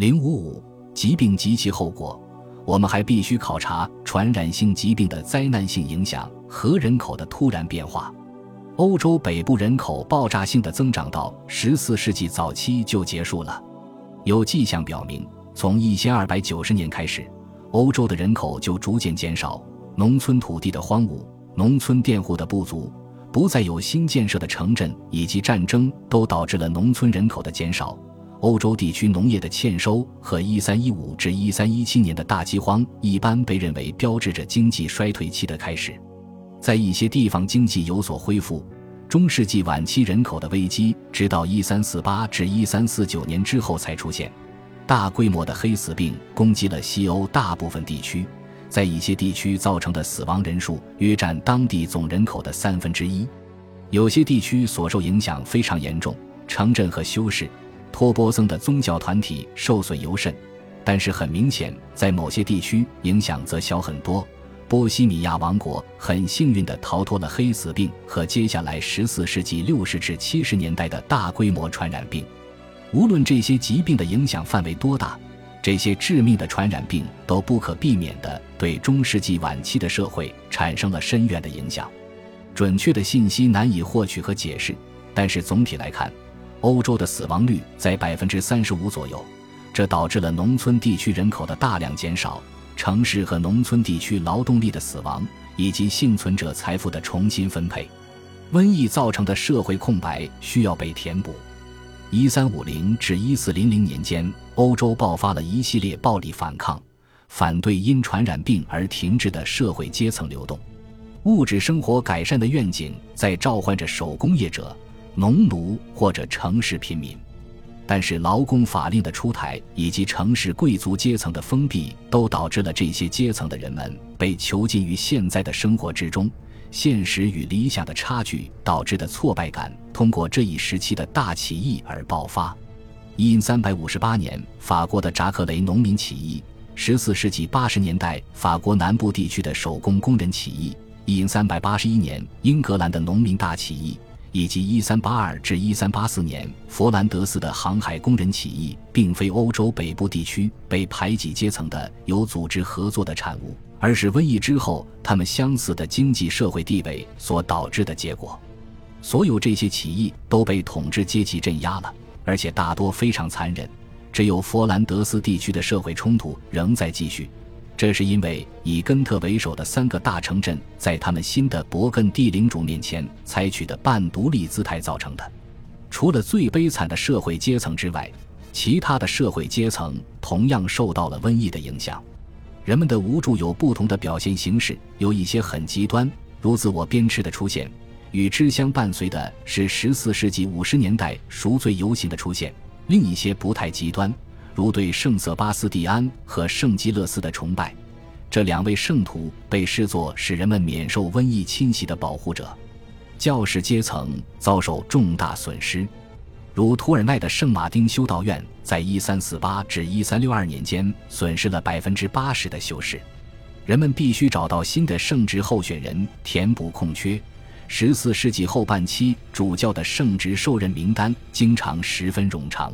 零五五疾病及其后果，我们还必须考察传染性疾病的灾难性影响和人口的突然变化。欧洲北部人口爆炸性的增长到十四世纪早期就结束了。有迹象表明，从一千二百九十年开始，欧洲的人口就逐渐减少，农村土地的荒芜、农村佃户的不足、不再有新建设的城镇以及战争，都导致了农村人口的减少。欧洲地区农业的欠收和一三一五至一三一七年的大饥荒，一般被认为标志着经济衰退期的开始。在一些地方经济有所恢复，中世纪晚期人口的危机直到一三四八至一三四九年之后才出现。大规模的黑死病攻击了西欧大部分地区，在一些地区造成的死亡人数约占当地总人口的三分之一。有些地区所受影响非常严重，城镇和修士、托波僧的宗教团体受损尤甚。但是很明显，在某些地区影响则小很多。波西米亚王国很幸运地逃脱了黑死病和接下来十四世纪六十至七十年代的大规模传染病。无论这些疾病的影响范围多大，这些致命的传染病都不可避免地对中世纪晚期的社会产生了深远的影响。准确的信息难以获取和解释，但是总体来看，欧洲的死亡率在百分之三十五左右，这导致了农村地区人口的大量减少。城市和农村地区劳动力的死亡，以及幸存者财富的重新分配，瘟疫造成的社会空白需要被填补。一三五零至一四零零年间，欧洲爆发了一系列暴力反抗，反对因传染病而停滞的社会阶层流动。物质生活改善的愿景在召唤着手工业者、农奴或者城市贫民。但是，劳工法令的出台以及城市贵族阶层的封闭，都导致了这些阶层的人们被囚禁于现在的生活之中。现实与理想的差距导致的挫败感，通过这一时期的大起义而爆发。因三百五十八年，法国的扎克雷农民起义；十四世纪八十年代，法国南部地区的手工工人起义；因三百八十一年，英格兰的农民大起义。以及1382至1384年佛兰德斯的航海工人起义，并非欧洲北部地区被排挤阶层的有组织合作的产物，而是瘟疫之后他们相似的经济社会地位所导致的结果。所有这些起义都被统治阶级镇压了，而且大多非常残忍。只有佛兰德斯地区的社会冲突仍在继续。这是因为以根特为首的三个大城镇在他们新的勃艮第领主面前采取的半独立姿态造成的。除了最悲惨的社会阶层之外，其他的社会阶层同样受到了瘟疫的影响。人们的无助有不同的表现形式，有一些很极端，如自我鞭笞的出现；与之相伴随的是十四世纪五十年代赎罪游行的出现。另一些不太极端。如对圣瑟巴斯蒂安和圣基勒斯的崇拜，这两位圣徒被视作使人们免受瘟疫侵袭的保护者。教士阶层遭受重大损失，如图尔奈的圣马丁修道院在1348至1362年间损失了百分之八十的修士。人们必须找到新的圣职候选人填补空缺。14世纪后半期主教的圣职受任名单经常十分冗长。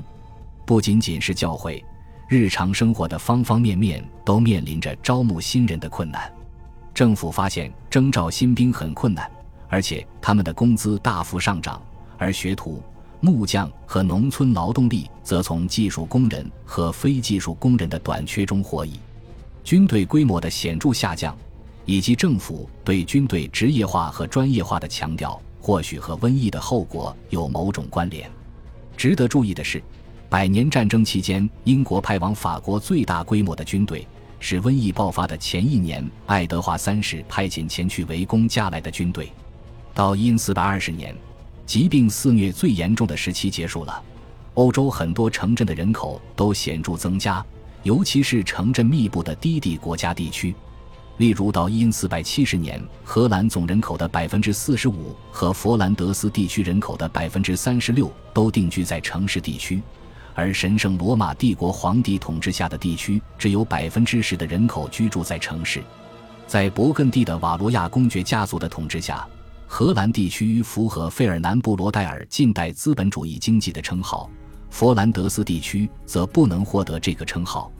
不仅仅是教会，日常生活的方方面面都面临着招募新人的困难。政府发现征召新兵很困难，而且他们的工资大幅上涨，而学徒、木匠和农村劳动力则从技术工人和非技术工人的短缺中获益。军队规模的显著下降，以及政府对军队职业化和专业化的强调，或许和瘟疫的后果有某种关联。值得注意的是。百年战争期间，英国派往法国最大规模的军队是瘟疫爆发的前一年，爱德华三世派遣前去围攻加来的军队。到因四百二十年，疾病肆虐最严重的时期结束了。欧洲很多城镇的人口都显著增加，尤其是城镇密布的低地国家地区。例如，到因四百七十年，荷兰总人口的百分之四十五和佛兰德斯地区人口的百分之三十六都定居在城市地区。而神圣罗马帝国皇帝统治下的地区，只有百分之十的人口居住在城市。在勃艮第的瓦罗亚公爵家族的统治下，荷兰地区符合费尔南布罗代尔近代资本主义经济的称号。佛兰德斯地区则不能获得这个称号。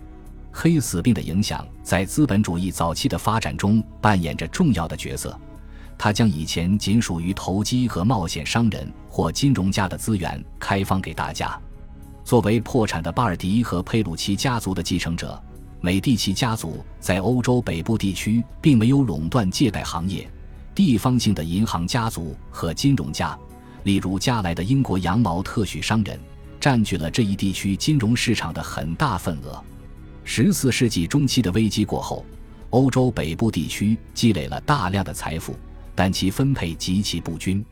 黑死病的影响在资本主义早期的发展中扮演着重要的角色，它将以前仅属于投机和冒险商人或金融家的资源开放给大家。作为破产的巴尔迪和佩鲁奇家族的继承者，美第奇家族在欧洲北部地区并没有垄断借贷行业。地方性的银行家族和金融家，例如加来的英国羊毛特许商人，占据了这一地区金融市场的很大份额。十四世纪中期的危机过后，欧洲北部地区积累了大量的财富，但其分配极其不均。